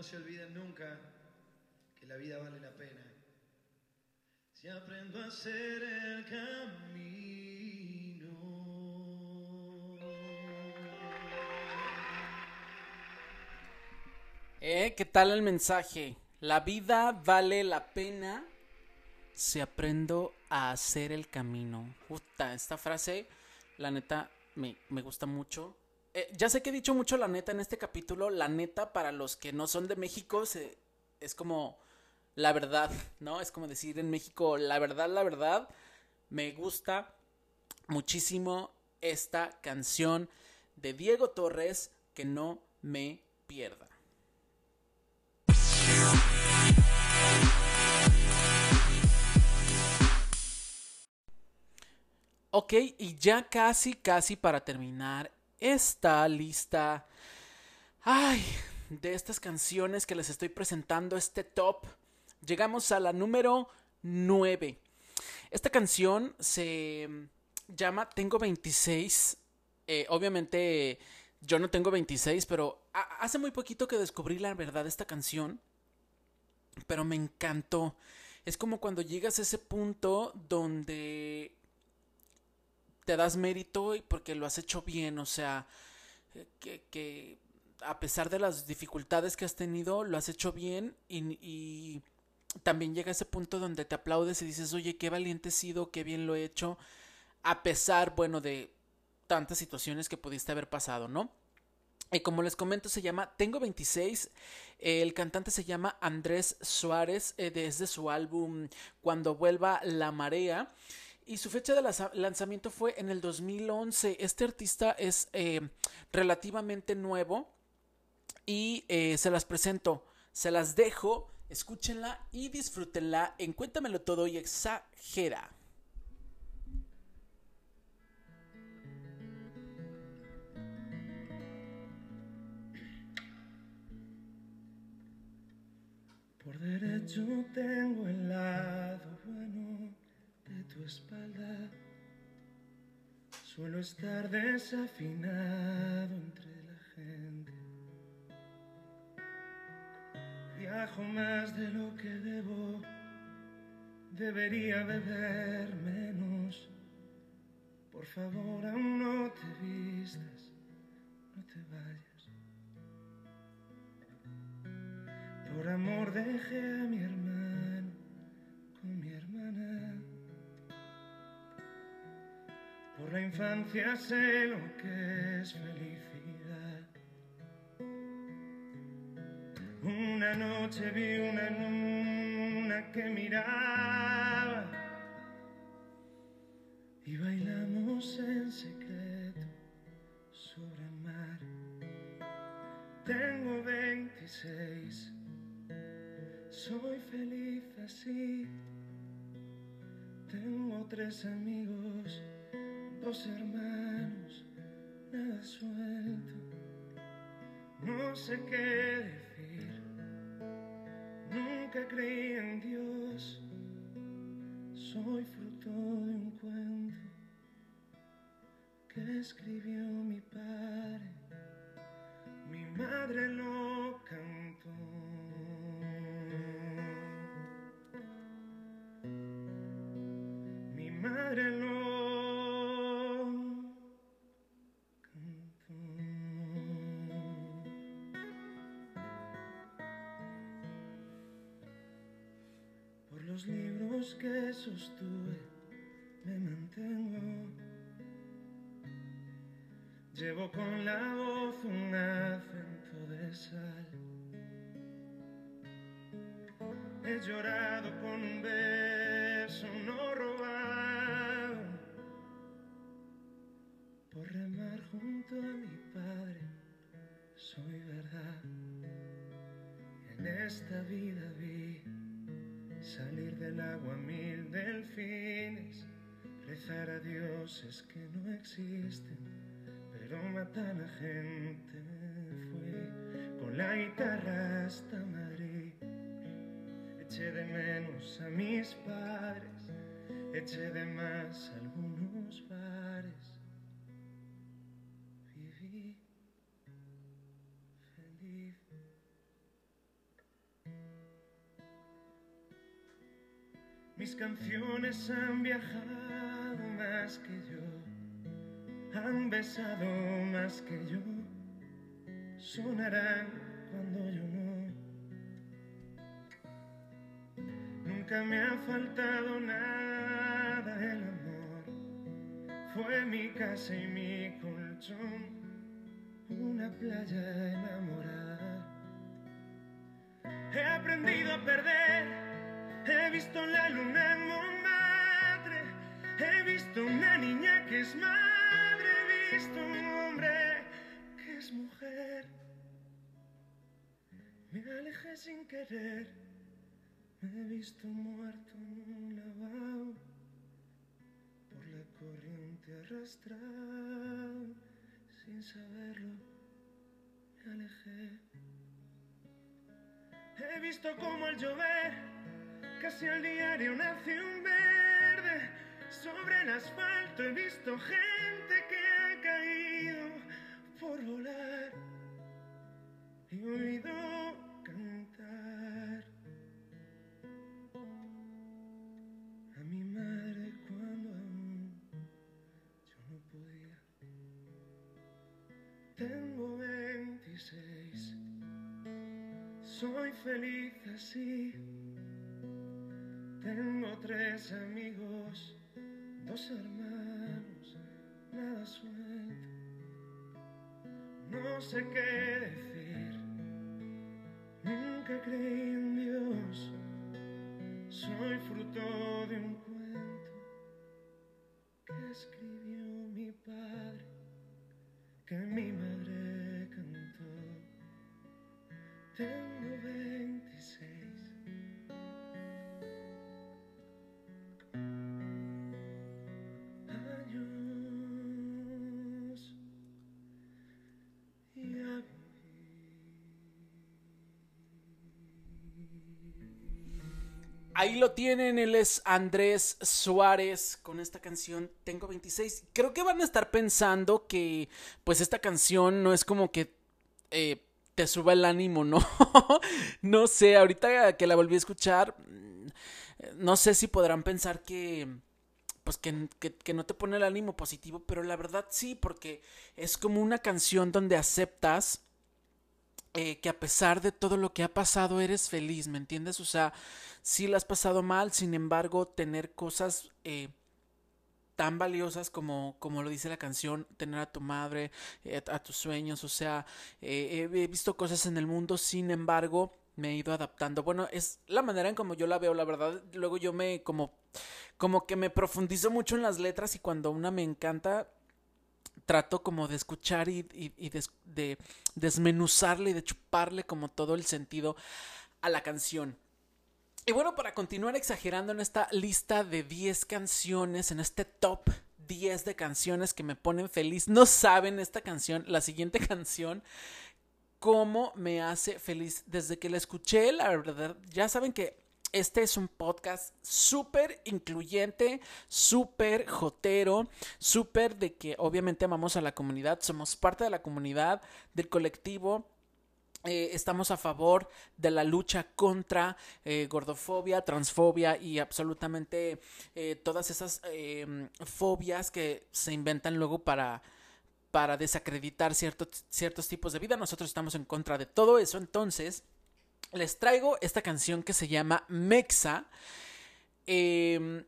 Se olviden nunca que la vida vale la pena. Si aprendo a hacer el camino. ¿Eh? ¿Qué tal el mensaje? La vida vale la pena si aprendo a hacer el camino. Puta, esta frase, la neta, me, me gusta mucho. Eh, ya sé que he dicho mucho la neta en este capítulo. La neta, para los que no son de México, se, es como la verdad, ¿no? Es como decir en México, la verdad, la verdad. Me gusta muchísimo esta canción de Diego Torres, que no me pierda. Ok, y ya casi, casi para terminar esta lista. Ay, de estas canciones que les estoy presentando, este top. Llegamos a la número 9. Esta canción se llama Tengo 26. Eh, obviamente yo no tengo 26, pero hace muy poquito que descubrí la verdad de esta canción. Pero me encantó. Es como cuando llegas a ese punto donde te das mérito y porque lo has hecho bien, o sea, que, a pesar de las dificultades que has tenido, lo has hecho bien y, y, también llega ese punto donde te aplaudes y dices, oye, qué valiente he sido, qué bien lo he hecho, a pesar, bueno, de tantas situaciones que pudiste haber pasado, ¿no? Y como les comento, se llama Tengo 26. El cantante se llama Andrés Suárez, eh, desde su álbum Cuando vuelva la marea. Y su fecha de lanzamiento fue en el 2011. Este artista es eh, relativamente nuevo y eh, se las presento, se las dejo, escúchenla y disfrútenla en Cuéntamelo Todo y Exagera. Por derecho tengo el lado bueno tu espalda. Suelo estar desafinado entre la gente. Viajo más de lo que debo. Debería beber menos. Por favor, aún no te vistas. No te vayas. Por amor dejé a mi hermano Por la infancia sé lo que es felicidad. Una noche vi una luna que miraba y bailamos en secreto sobre el mar. Tengo 26 soy feliz así. Tengo tres amigos, dos hermanos, nada suelto. No sé qué decir. Nunca creí en Dios. Soy fruto de un cuento que escribió mi padre. Mi madre lo sostuve me mantengo. Llevo con la voz un acento de sal. He llorado con un beso no robado. Por remar junto a mi padre, soy verdad. En esta vida vi salir del agua mil delfines, rezar a dioses que no existen, pero matan a gente. Fui con la guitarra hasta Madrid. Eché de menos a mis padres, eché de más algunos canciones han viajado más que yo, han besado más que yo, sonarán cuando yo no. Nunca me ha faltado nada el amor, fue mi casa y mi colchón, una playa enamorada. He aprendido a perder He visto la luna en Montmartre, he visto una niña que es madre, he visto un hombre que es mujer. Me alejé sin querer, me he visto muerto en un lavabo, por la corriente arrastrado, sin saberlo, me alejé. He visto como al llover Casi al diario nace un verde. Sobre el asfalto he visto gente que ha caído por volar. Oído tres amigos, dos hermanos, nada suelto. No sé qué Ahí lo tienen, él es Andrés Suárez con esta canción Tengo 26. Creo que van a estar pensando que pues esta canción no es como que eh, te suba el ánimo, ¿no? no sé, ahorita que la volví a escuchar, mm, no sé si podrán pensar que pues que, que, no te pone el ánimo positivo, pero la verdad sí, porque es como una canción donde aceptas eh, que a pesar de todo lo que ha pasado eres feliz, ¿me entiendes? O sea, sí la has pasado mal, sin embargo, tener cosas eh, tan valiosas como, como lo dice la canción, tener a tu madre, eh, a tus sueños, o sea, he visto cosas en el mundo, sin embargo, me he ido adaptando. Bueno, es la manera en como yo la veo, la verdad. Luego yo me como como que me profundizo mucho en las letras y cuando una me encanta trato como de escuchar y, de, desmenuzarle y de chuparle como todo el sentido a la canción. Y bueno, para continuar exagerando en esta lista de 10 canciones, en este top 10 de canciones que me ponen feliz, no saben esta canción, la siguiente canción, cómo me hace feliz. Desde que la escuché, la verdad, ya saben que este es un podcast súper incluyente, súper jotero, súper de que obviamente amamos a la comunidad, somos parte de la comunidad, del colectivo. Eh, estamos a favor de la lucha contra eh, gordofobia, transfobia y absolutamente eh, todas esas em, fobias que se inventan luego para, para desacreditar ciertos, ciertos tipos de vida. Nosotros estamos en contra de todo eso. Entonces, les traigo esta canción que se llama Mexa. Em,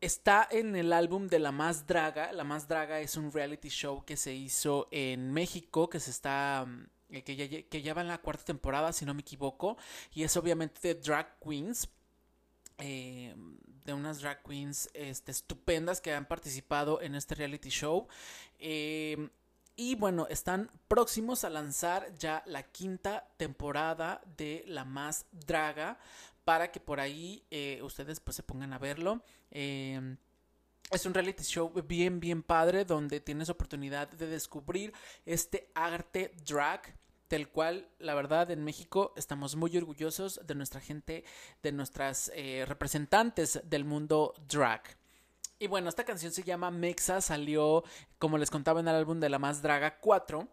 está en el álbum de La Más Draga. La Más Draga es un reality show que se hizo en México, que se está... Eh, que, ya, va en la cuarta temporada, si no me equivoco. Y es obviamente de drag queens. Em, de unas drag queens este, estupendas que han participado en este reality show. Eh, y bueno, están próximos a lanzar ya la quinta temporada de La Más Draga para que por ahí eh, ustedes pues se pongan a verlo. Em, es un reality show bien, bien padre donde tienes oportunidad de descubrir este arte drag del cual la verdad en México estamos muy orgullosos de nuestra gente, de nuestras eh, representantes del mundo drag. Y bueno, esta canción se llama Mexa, salió, como les contaba, en el álbum de La Más Draga 4.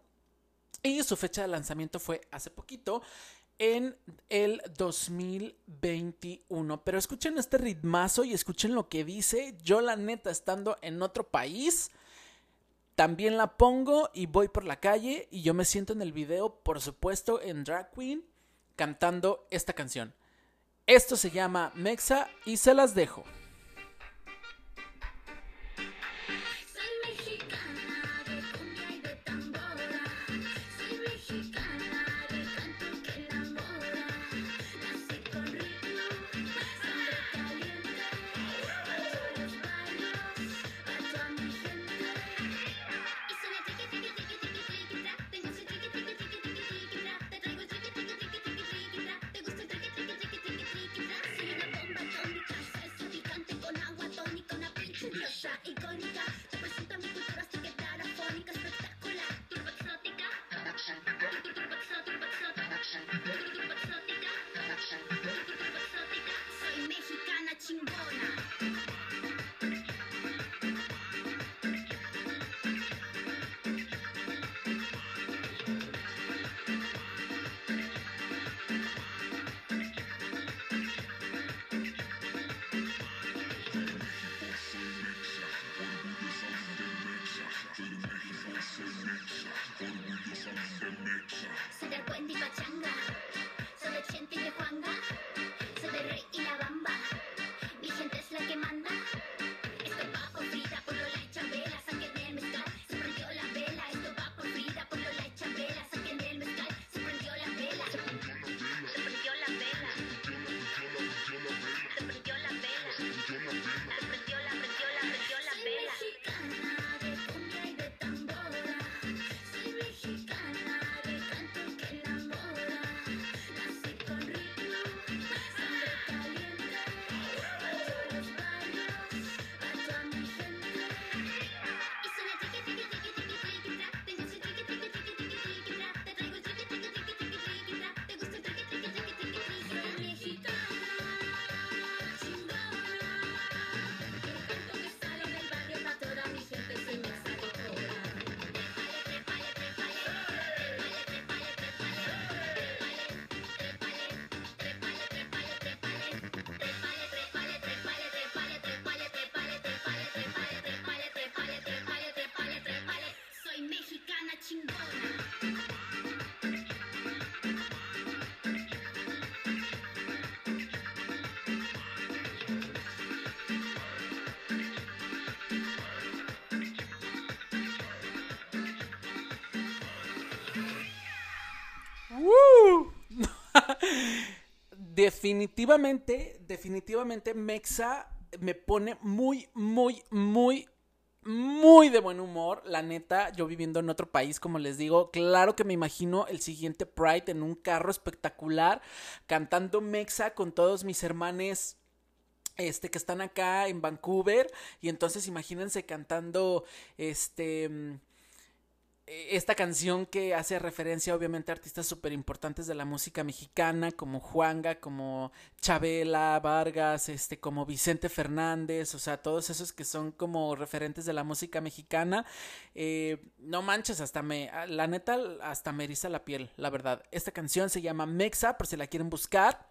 Y su fecha de lanzamiento fue hace poquito. en el 2021. Pero escuchen este ritmazo y escuchen lo que dice. Yo la neta estando en otro país, también la pongo y voy por la calle y yo me siento en el video, por supuesto, en Drag Queen, cantando esta canción. Esto se llama Mexa y se las dejo. Definitivamente, definitivamente Mexa me pone muy, muy, muy, muy de buen humor. La neta, yo viviendo en otro país, como les digo, claro que me imagino el siguiente Pride en un carro espectacular, cantando Mexa con todos mis hermanos este que están acá en Vancouver y entonces imagínense cantando este esta canción que hace referencia obviamente a artistas súper importantes de la música mexicana como Juanga, como Chabela Vargas, este, como Vicente Fernández, o sea, todos esos que son como referentes de la música mexicana. Eh, no manches, hasta me, la neta, hasta me eriza la piel, la verdad. Esta canción se llama Mexa, por si la quieren buscar.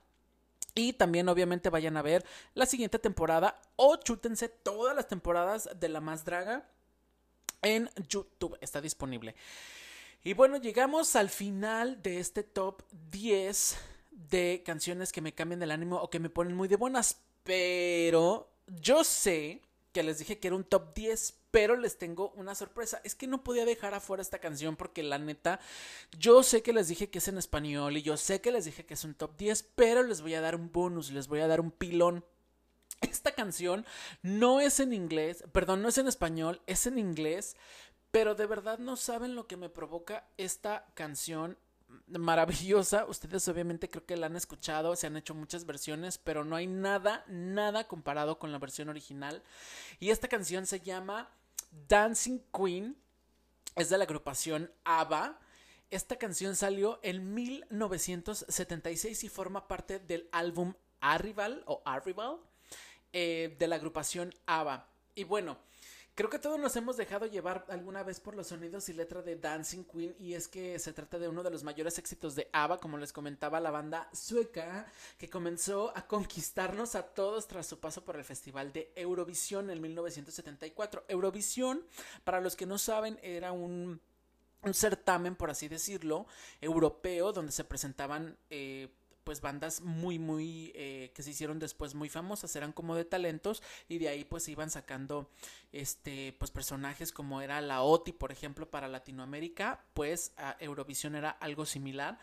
Y también obviamente vayan a ver la siguiente temporada o chútense todas las temporadas de La Más Draga en YouTube. Está disponible. Y bueno, llegamos al final de este top 10 de canciones que me cambian el ánimo o que me ponen muy de buenas. Pero yo sé que les dije que era un top 10, pero les tengo una sorpresa. Es que no podía dejar afuera esta canción porque la neta, yo sé que les dije que es en español y yo sé que les dije que es un top 10, pero les voy a dar un bonus, les voy a dar un pilón. Esta canción no es en inglés, perdón, no es en español, es en inglés, pero de verdad no saben lo que me provoca esta canción maravillosa. Ustedes obviamente creo que la han escuchado, se han hecho muchas versiones, pero no hay nada, nada comparado con la versión original. Y esta canción se llama Dancing Queen, es de la agrupación ABBA. Esta canción salió en 1976 y forma parte del álbum Arrival o Arrival eh, de la agrupación ABBA. Y bueno, Creo que todos nos hemos dejado llevar alguna vez por los sonidos y letra de Dancing Queen y es que se trata de uno de los mayores éxitos de ABBA, como les comentaba la banda sueca, que comenzó a conquistarnos a todos tras su paso por el Festival de Eurovisión en 1974. Eurovisión, para los que no saben, era un un certamen, por así decirlo, europeo, donde se presentaban eh, pues bandas muy muy eh, que se hicieron después muy famosas eran como de talentos y de ahí pues iban sacando este pues personajes como era la OTI por ejemplo para Latinoamérica pues a Eurovisión era algo similar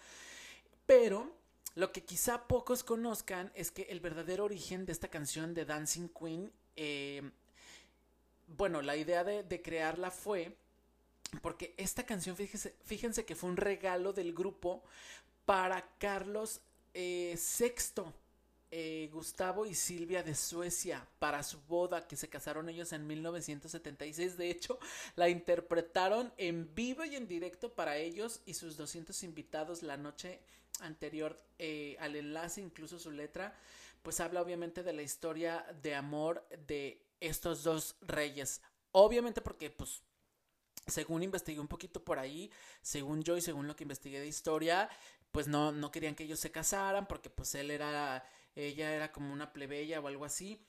pero lo que quizá pocos conozcan es que el verdadero origen de esta canción de Dancing Queen eh, bueno la idea de, de crearla fue porque esta canción, fíjense, fíjense que fue un regalo del grupo para Carlos eh, VI, eh, Gustavo y Silvia de Suecia, para su boda, que se casaron ellos en 1976. De hecho, la interpretaron en vivo y en directo para ellos y sus 200 invitados la noche anterior eh, al enlace, incluso su letra, pues habla obviamente de la historia de amor de estos dos reyes. Obviamente porque pues según investigué un poquito por ahí, según yo y según lo que investigué de historia, pues no, no querían que ellos se casaran porque pues él era, ella era como una plebeya o algo así.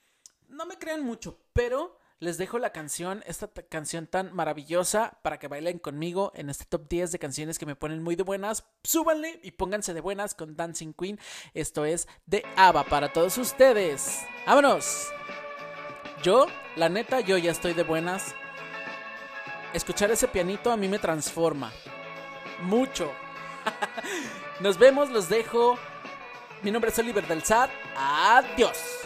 No me crean mucho, pero les dejo la canción, esta canción tan maravillosa para que bailen conmigo en este top 10 de canciones que me ponen muy de buenas. Súbanle y pónganse de buenas con Dancing Queen. Esto es de Ava para todos ustedes. ¡Vámonos! Yo, la neta, yo ya estoy de buenas escuchar ese pianito a mí me transforma. Mucho. Nos vemos, los dejo. Mi nombre es Oliver del Adiós.